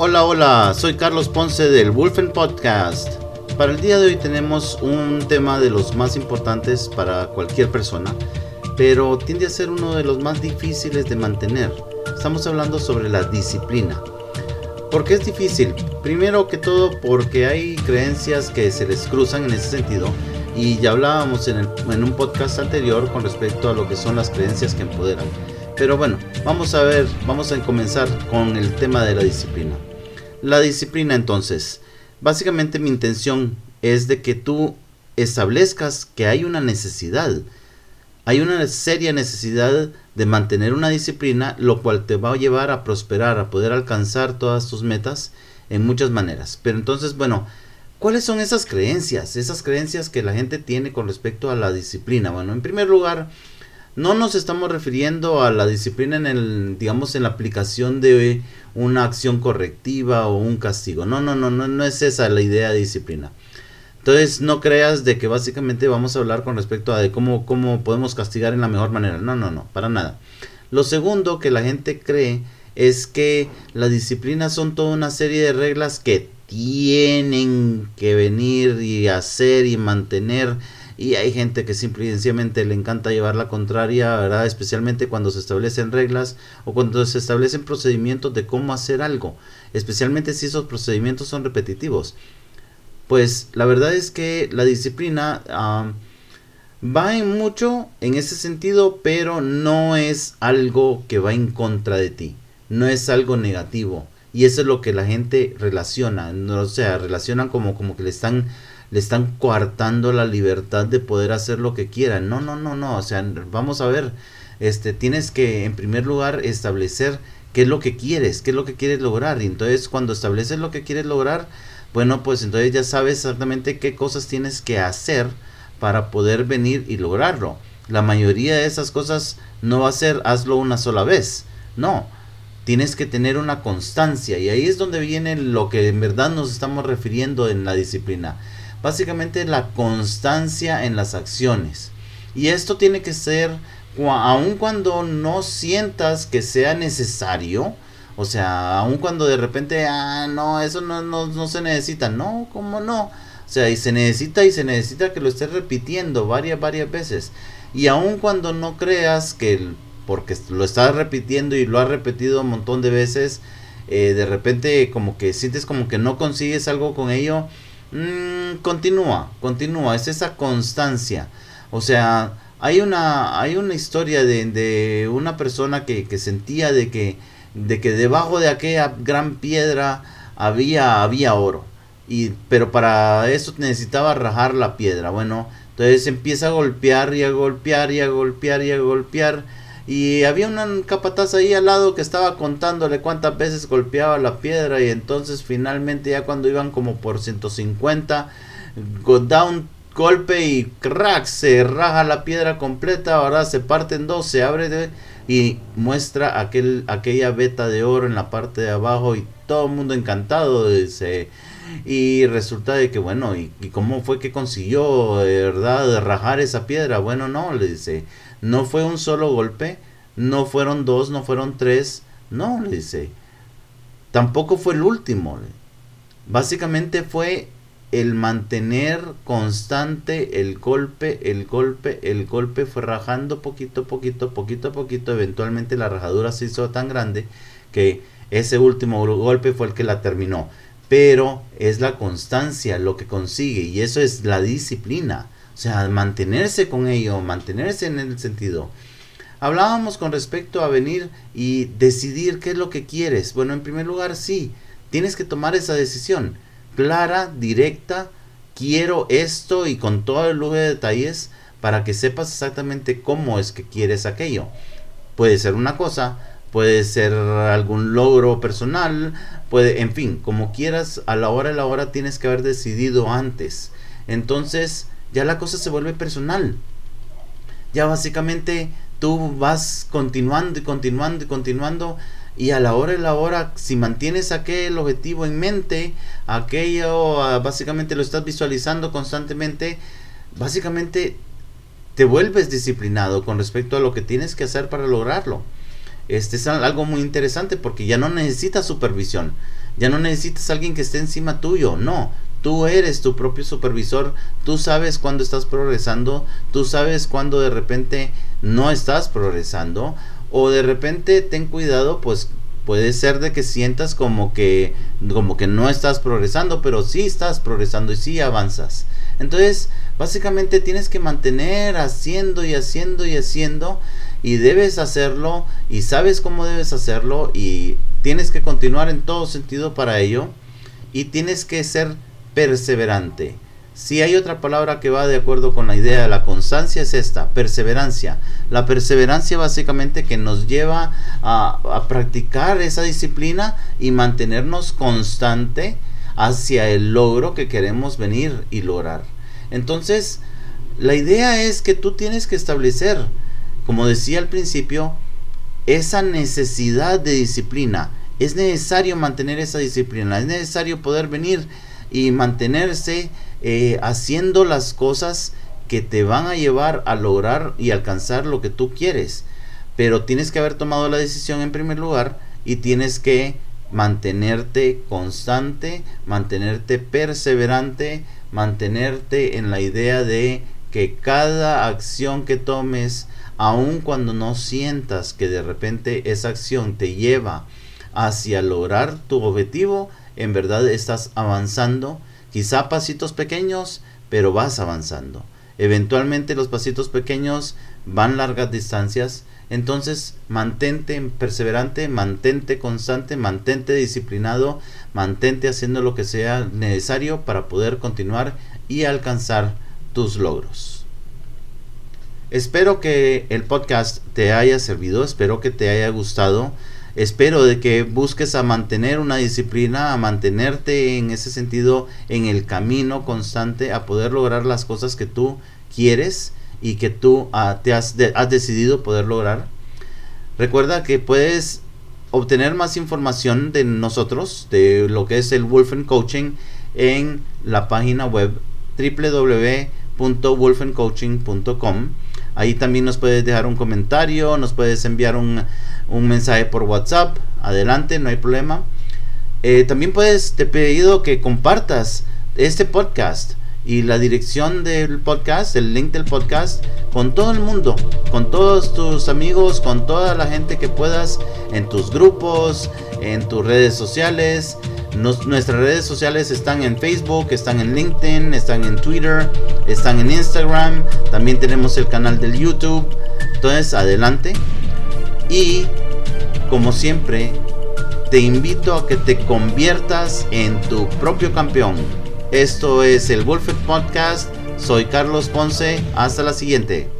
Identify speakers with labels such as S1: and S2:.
S1: Hola, hola, soy Carlos Ponce del Wolfen Podcast. Para el día de hoy tenemos un tema de los más importantes para cualquier persona, pero tiende a ser uno de los más difíciles de mantener. Estamos hablando sobre la disciplina. ¿Por qué es difícil? Primero que todo porque hay creencias que se les cruzan en ese sentido y ya hablábamos en, en un podcast anterior con respecto a lo que son las creencias que empoderan. Pero bueno, vamos a ver, vamos a comenzar con el tema de la disciplina. La disciplina entonces, básicamente mi intención es de que tú establezcas que hay una necesidad, hay una seria necesidad de mantener una disciplina, lo cual te va a llevar a prosperar, a poder alcanzar todas tus metas en muchas maneras. Pero entonces, bueno, ¿cuáles son esas creencias? Esas creencias que la gente tiene con respecto a la disciplina. Bueno, en primer lugar, no nos estamos refiriendo a la disciplina en el, digamos, en la aplicación de una acción correctiva o un castigo. No, no, no, no, no es esa la idea de disciplina. Entonces no creas de que básicamente vamos a hablar con respecto a de cómo, cómo podemos castigar en la mejor manera. No, no, no, para nada. Lo segundo que la gente cree es que la disciplina son toda una serie de reglas que tienen que venir y hacer y mantener y hay gente que simple y sencillamente le encanta llevar la contraria, ¿verdad? Especialmente cuando se establecen reglas o cuando se establecen procedimientos de cómo hacer algo, especialmente si esos procedimientos son repetitivos. Pues la verdad es que la disciplina va en mucho en ese sentido, pero no es algo que va en contra de ti, no es algo negativo. Y eso es lo que la gente relaciona, no, o sea, relacionan como, como que le están le están coartando la libertad de poder hacer lo que quieran. No, no, no, no. O sea, vamos a ver, este, tienes que en primer lugar establecer qué es lo que quieres, qué es lo que quieres lograr. Y entonces cuando estableces lo que quieres lograr, bueno, pues entonces ya sabes exactamente qué cosas tienes que hacer para poder venir y lograrlo. La mayoría de esas cosas no va a ser hazlo una sola vez. No, tienes que tener una constancia y ahí es donde viene lo que en verdad nos estamos refiriendo en la disciplina básicamente la constancia en las acciones. Y esto tiene que ser, aun cuando no sientas que sea necesario, o sea, aun cuando de repente, ah, no, eso no, no, no se necesita, no, ¿cómo no? O sea, y se necesita y se necesita que lo estés repitiendo varias, varias veces. Y aun cuando no creas que, porque lo estás repitiendo y lo has repetido un montón de veces, eh, de repente como que sientes como que no consigues algo con ello, Mm, continúa, continúa, es esa constancia. O sea, hay una, hay una historia de, de una persona que, que, sentía de que, de que debajo de aquella gran piedra había, había oro. Y, pero para eso necesitaba rajar la piedra. Bueno, entonces empieza a golpear y a golpear y a golpear y a golpear y había un capataz ahí al lado que estaba contándole cuántas veces golpeaba la piedra y entonces finalmente ya cuando iban como por 150 da un golpe y crack se raja la piedra completa, ahora se parte en dos, se abre y muestra aquel, aquella veta de oro en la parte de abajo y todo el mundo encantado dice y resulta de que bueno y, cómo fue que consiguió de verdad rajar esa piedra bueno no le dice no fue un solo golpe, no fueron dos, no fueron tres, no, le dice. Tampoco fue el último. Básicamente fue el mantener constante el golpe, el golpe, el golpe fue rajando poquito, poquito, poquito a poquito. Eventualmente la rajadura se hizo tan grande que ese último golpe fue el que la terminó. Pero es la constancia lo que consigue y eso es la disciplina. O sea, mantenerse con ello, mantenerse en el sentido. Hablábamos con respecto a venir y decidir qué es lo que quieres. Bueno, en primer lugar, sí, tienes que tomar esa decisión clara, directa, quiero esto y con todo el lujo de detalles para que sepas exactamente cómo es que quieres aquello. Puede ser una cosa, puede ser algún logro personal, puede, en fin, como quieras, a la hora de la hora tienes que haber decidido antes. Entonces, ya la cosa se vuelve personal. Ya básicamente tú vas continuando y continuando y continuando y a la hora y la hora si mantienes aquel objetivo en mente, aquello ah, básicamente lo estás visualizando constantemente, básicamente te vuelves disciplinado con respecto a lo que tienes que hacer para lograrlo. Este es algo muy interesante porque ya no necesitas supervisión. Ya no necesitas alguien que esté encima tuyo, no. Tú eres tu propio supervisor, tú sabes cuándo estás progresando, tú sabes cuándo de repente no estás progresando o de repente ten cuidado pues puede ser de que sientas como que como que no estás progresando, pero sí estás progresando y sí avanzas. Entonces, básicamente tienes que mantener haciendo y haciendo y haciendo y debes hacerlo y sabes cómo debes hacerlo y tienes que continuar en todo sentido para ello y tienes que ser perseverante. Si hay otra palabra que va de acuerdo con la idea de la constancia es esta, perseverancia. La perseverancia básicamente que nos lleva a, a practicar esa disciplina y mantenernos constante hacia el logro que queremos venir y lograr. Entonces, la idea es que tú tienes que establecer, como decía al principio, esa necesidad de disciplina. Es necesario mantener esa disciplina, es necesario poder venir y mantenerse eh, haciendo las cosas que te van a llevar a lograr y alcanzar lo que tú quieres. Pero tienes que haber tomado la decisión en primer lugar y tienes que mantenerte constante, mantenerte perseverante, mantenerte en la idea de que cada acción que tomes, aun cuando no sientas que de repente esa acción te lleva hacia lograr tu objetivo, en verdad estás avanzando Quizá pasitos pequeños, pero vas avanzando. Eventualmente los pasitos pequeños van largas distancias. Entonces mantente perseverante, mantente constante, mantente disciplinado, mantente haciendo lo que sea necesario para poder continuar y alcanzar tus logros. Espero que el podcast te haya servido, espero que te haya gustado espero de que busques a mantener una disciplina, a mantenerte en ese sentido en el camino constante, a poder lograr las cosas que tú quieres y que tú ah, te has, has decidido poder lograr. Recuerda que puedes obtener más información de nosotros, de lo que es el Wolfen Coaching, en la página web www.wolfencoaching.com. Ahí también nos puedes dejar un comentario, nos puedes enviar un, un mensaje por WhatsApp, adelante, no hay problema. Eh, también puedes, te he pedido que compartas este podcast y la dirección del podcast, el link del podcast, con todo el mundo, con todos tus amigos, con toda la gente que puedas, en tus grupos, en tus redes sociales. Nuestras redes sociales están en Facebook, están en LinkedIn, están en Twitter, están en Instagram, también tenemos el canal del YouTube. Entonces, adelante, y como siempre, te invito a que te conviertas en tu propio campeón. Esto es el Wolfet Podcast. Soy Carlos Ponce. Hasta la siguiente.